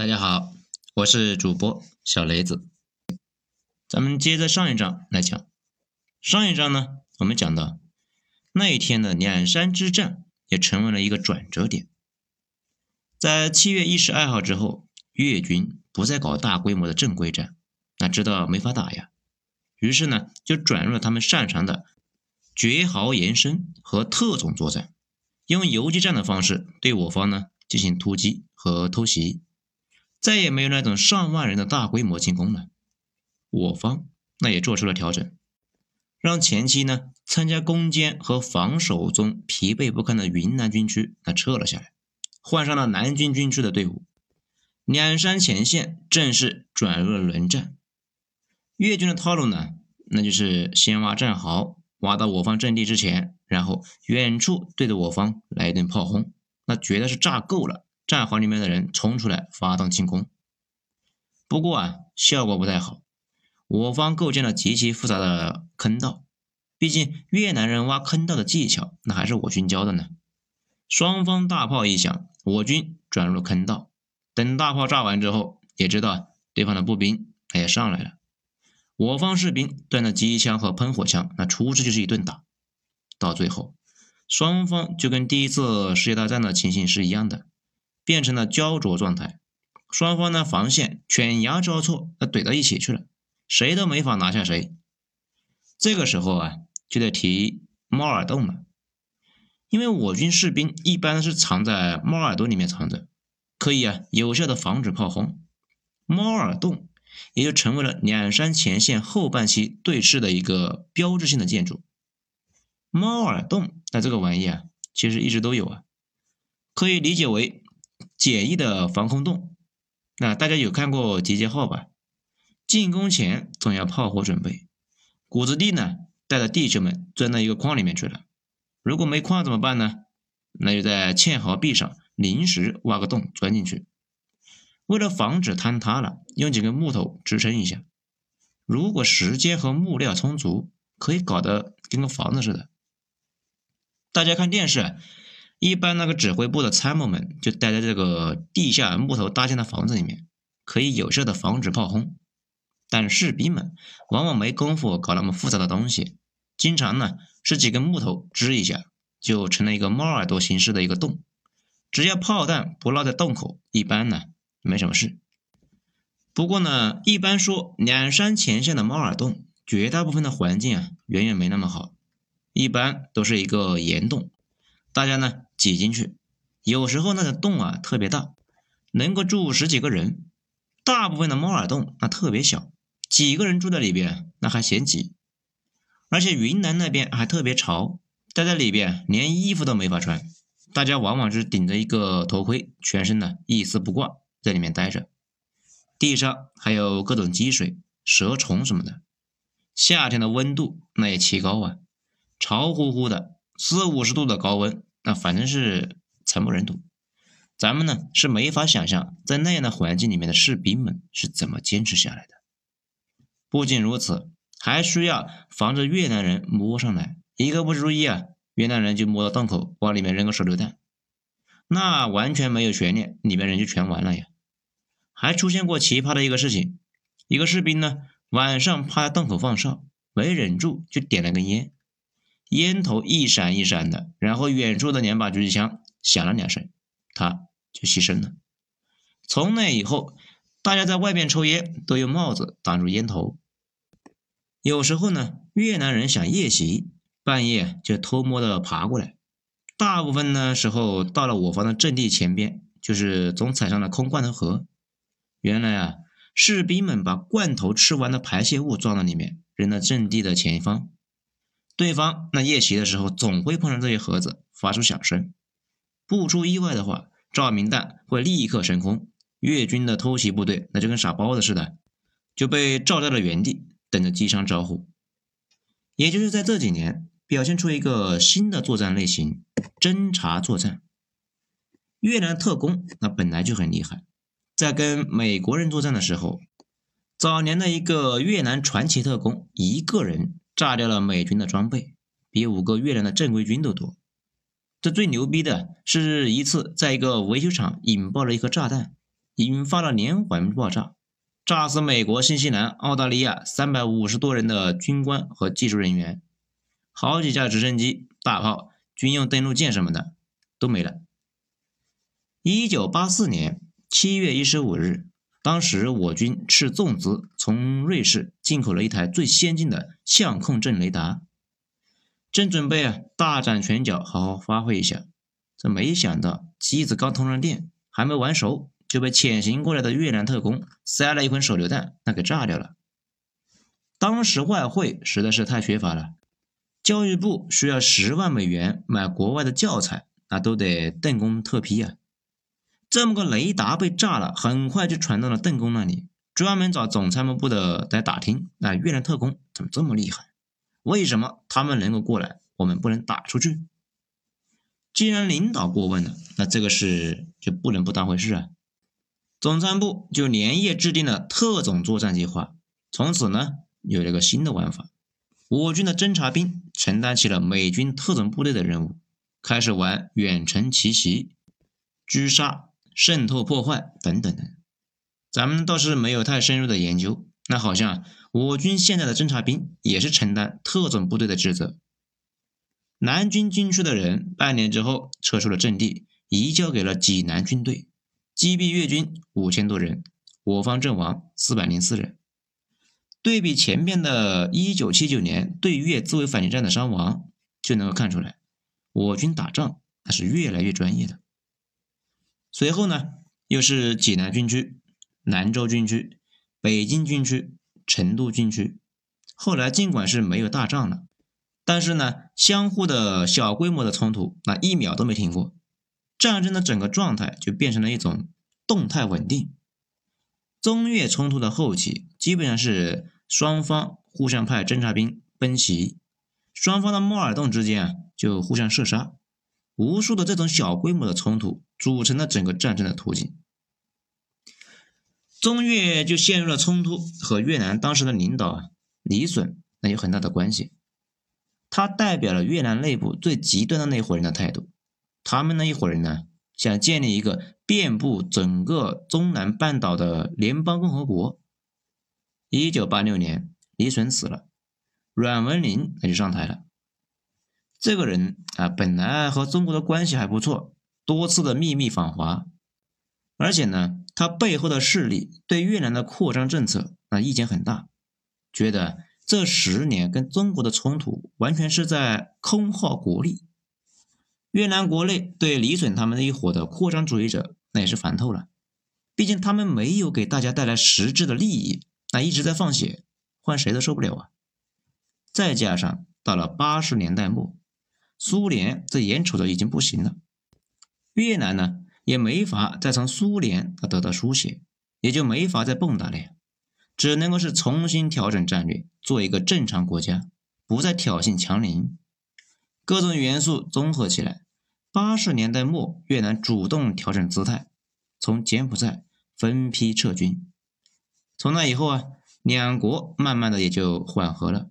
大家好，我是主播小雷子。咱们接着上一章来讲。上一章呢，我们讲到那一天的两山之战也成为了一个转折点。在七月一十二号之后，越军不再搞大规模的正规战，那知道没法打呀，于是呢，就转入了他们擅长的绝壕延伸和特种作战，用游击战的方式对我方呢进行突击和偷袭，再也没有那种上万人的大规模进攻了。我方那也做出了调整。让前期呢参加攻坚和防守中疲惫不堪的云南军区那撤了下来，换上了南军军区的队伍，两山前线正式转入了轮战。越军的套路呢，那就是先挖战壕，挖到我方阵地之前，然后远处对着我方来一顿炮轰，那绝对是炸够了，战壕里面的人冲出来发动进攻。不过啊，效果不太好。我方构建了极其复杂的坑道，毕竟越南人挖坑道的技巧，那还是我军教的呢。双方大炮一响，我军转入了坑道。等大炮炸完之后，也知道对方的步兵他也上来了。我方士兵端着机枪和喷火枪，那出去就是一顿打。到最后，双方就跟第一次世界大战的情形是一样的，变成了焦灼状态。双方的防线犬牙交错，那怼到一起去了。谁都没法拿下谁。这个时候啊，就得提猫耳洞了，因为我军士兵一般是藏在猫耳朵里面藏着，可以啊有效的防止炮轰。猫耳洞也就成为了两山前线后半期对峙的一个标志性的建筑。猫耳洞那这个玩意啊，其实一直都有啊，可以理解为简易的防空洞。那大家有看过集结号吧？进攻前总要炮火准备，谷子地呢带着弟兄们钻到一个矿里面去了。如果没矿怎么办呢？那就在堑壕壁上临时挖个洞钻进去。为了防止坍塌了，用几根木头支撑一下。如果时间和木料充足，可以搞得跟个房子似的。大家看电视，一般那个指挥部的参谋们就待在这个地下木头搭建的房子里面，可以有效的防止炮轰。但士兵们往往没工夫搞那么复杂的东西，经常呢是几根木头支一下，就成了一个猫耳朵形式的一个洞。只要炮弹不落在洞口，一般呢没什么事。不过呢，一般说两山前线的猫耳洞，绝大部分的环境啊远远没那么好，一般都是一个岩洞，大家呢挤进去，有时候那个洞啊特别大，能够住十几个人。大部分的猫耳洞那特别小。几个人住在里边，那还嫌挤，而且云南那边还特别潮，待在里边连衣服都没法穿，大家往往是顶着一个头盔，全身呢一丝不挂在里面待着，地上还有各种积水、蛇虫什么的。夏天的温度那也奇高啊，潮乎乎的，四五十度的高温，那反正是惨不忍睹。咱们呢是没法想象，在那样的环境里面的士兵们是怎么坚持下来的。不仅如此，还需要防着越南人摸上来，一个不注意啊，越南人就摸到洞口，往里面扔个手榴弹，那完全没有悬念，里面人就全完了呀。还出现过奇葩的一个事情，一个士兵呢，晚上趴在洞口放哨，没忍住就点了根烟，烟头一闪一闪的，然后远处的两把狙击枪响了两声，他就牺牲了。从那以后，大家在外边抽烟都用帽子挡住烟头。有时候呢，越南人想夜袭，半夜就偷摸的爬过来。大部分呢时候到了我方的阵地前边，就是总踩上了空罐头盒。原来啊，士兵们把罐头吃完的排泄物装到里面，扔到阵地的前方。对方那夜袭的时候，总会碰上这些盒子，发出响声。不出意外的话，照明弹会立刻升空。越军的偷袭部队那就跟傻包子似的，就被罩在了原地。等着机枪招呼，也就是在这几年表现出一个新的作战类型——侦察作战。越南特工那本来就很厉害，在跟美国人作战的时候，早年的一个越南传奇特工一个人炸掉了美军的装备，比五个越南的正规军都多。这最牛逼的是一次在一个维修厂引爆了一颗炸弹，引发了连环爆炸，炸死美国、新西兰、澳大利亚三百五十多人的军官和技术人员，好几架直升机、大炮、军用登陆舰什么的都没了。一九八四年七月一十五日，当时我军斥重资从瑞士进口了一台最先进的相控阵雷达，正准备啊大展拳脚，好好发挥一下。这没想到机子刚通上电，还没玩熟，就被潜行过来的越南特工塞了一捆手榴弹，那给炸掉了。当时外汇实在是太缺乏了，教育部需要十万美元买国外的教材，那都得邓公特批啊。这么个雷达被炸了，很快就传到了邓公那里，专门找总参谋部的来打听，那越南特工怎么这么厉害？为什么他们能够过来，我们不能打出去？既然领导过问了，那这个事就不能不当回事啊！总参部就连夜制定了特种作战计划。从此呢，有了个新的玩法：我军的侦察兵承担起了美军特种部队的任务，开始玩远程奇袭、狙杀、渗透破坏等等等。咱们倒是没有太深入的研究。那好像我军现在的侦察兵也是承担特种部队的职责。南军军区的人半年之后撤出了阵地，移交给了济南军队，击毙越军五千多人，我方阵亡四百零四人。对比前面的1979年对越自卫反击战的伤亡，就能够看出来，我军打仗那是越来越专业的。随后呢，又是济南军区、兰州军区、北京军区、成都军区，后来尽管是没有大仗了。但是呢，相互的小规模的冲突，那一秒都没停过，战争的整个状态就变成了一种动态稳定。中越冲突的后期，基本上是双方互相派侦察兵奔袭，双方的莫尔洞之间啊就互相射杀，无数的这种小规模的冲突组成了整个战争的图景。中越就陷入了冲突，和越南当时的领导啊李隼那有很大的关系。他代表了越南内部最极端的那伙人的态度，他们那一伙人呢，想建立一个遍布整个中南半岛的联邦共和国。一九八六年，李隼死了，阮文林那就上台了。这个人啊，本来和中国的关系还不错，多次的秘密访华，而且呢，他背后的势力对越南的扩张政策那意见很大，觉得。这十年跟中国的冲突完全是在空耗国力。越南国内对李隼他们那一伙的扩张主义者那也是烦透了，毕竟他们没有给大家带来实质的利益，那一直在放血，换谁都受不了啊。再加上到了八十年代末，苏联这眼瞅着已经不行了，越南呢也没法再从苏联得到输血，也就没法再蹦跶了呀。只能够是重新调整战略，做一个正常国家，不再挑衅强邻。各种元素综合起来，八十年代末，越南主动调整姿态，从柬埔寨分批撤军。从那以后啊，两国慢慢的也就缓和了。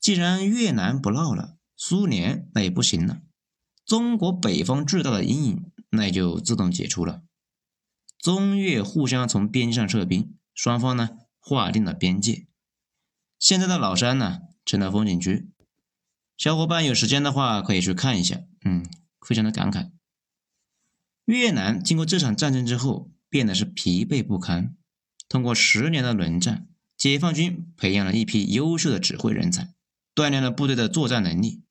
既然越南不闹了，苏联那也不行了，中国北方巨大的阴影那也就自动解除了。中越互相从边上撤兵。双方呢划定了边界，现在的老山呢成了风景区，小伙伴有时间的话可以去看一下，嗯，非常的感慨。越南经过这场战争之后变得是疲惫不堪，通过十年的轮战，解放军培养了一批优秀的指挥人才，锻炼了部队的作战能力。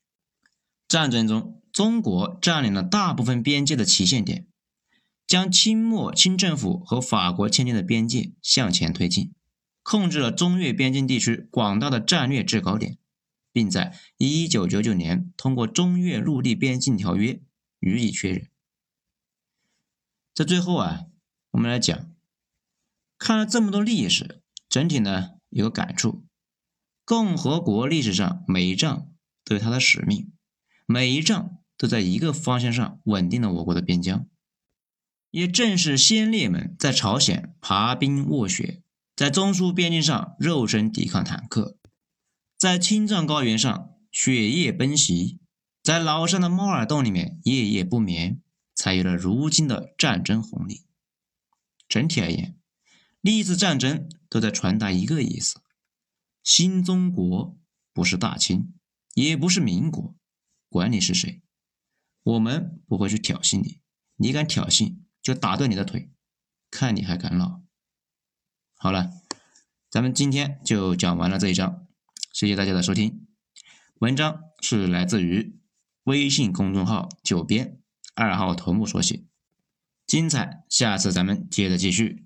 战争中，中国占领了大部分边界的旗线点。将清末清政府和法国签订的边界向前推进，控制了中越边境地区广大的战略制高点，并在1999年通过中越陆地边境条约予以确认。在最后啊，我们来讲，看了这么多历史，整体呢有个感触：共和国历史上每一仗都有它的使命，每一仗就在一个方向上稳定了我国的边疆。也正是先烈们在朝鲜爬冰卧雪，在中苏边境上肉身抵抗坦克，在青藏高原上雪夜奔袭，在老山的猫耳洞里面夜夜不眠，才有了如今的战争红利。整体而言，历次战争都在传达一个意思：新中国不是大清，也不是民国，管你是谁，我们不会去挑衅你。你敢挑衅，就打断你的腿，看你还敢闹。好了，咱们今天就讲完了这一章，谢谢大家的收听。文章是来自于微信公众号“九编二号头目”所写，精彩，下次咱们接着继续。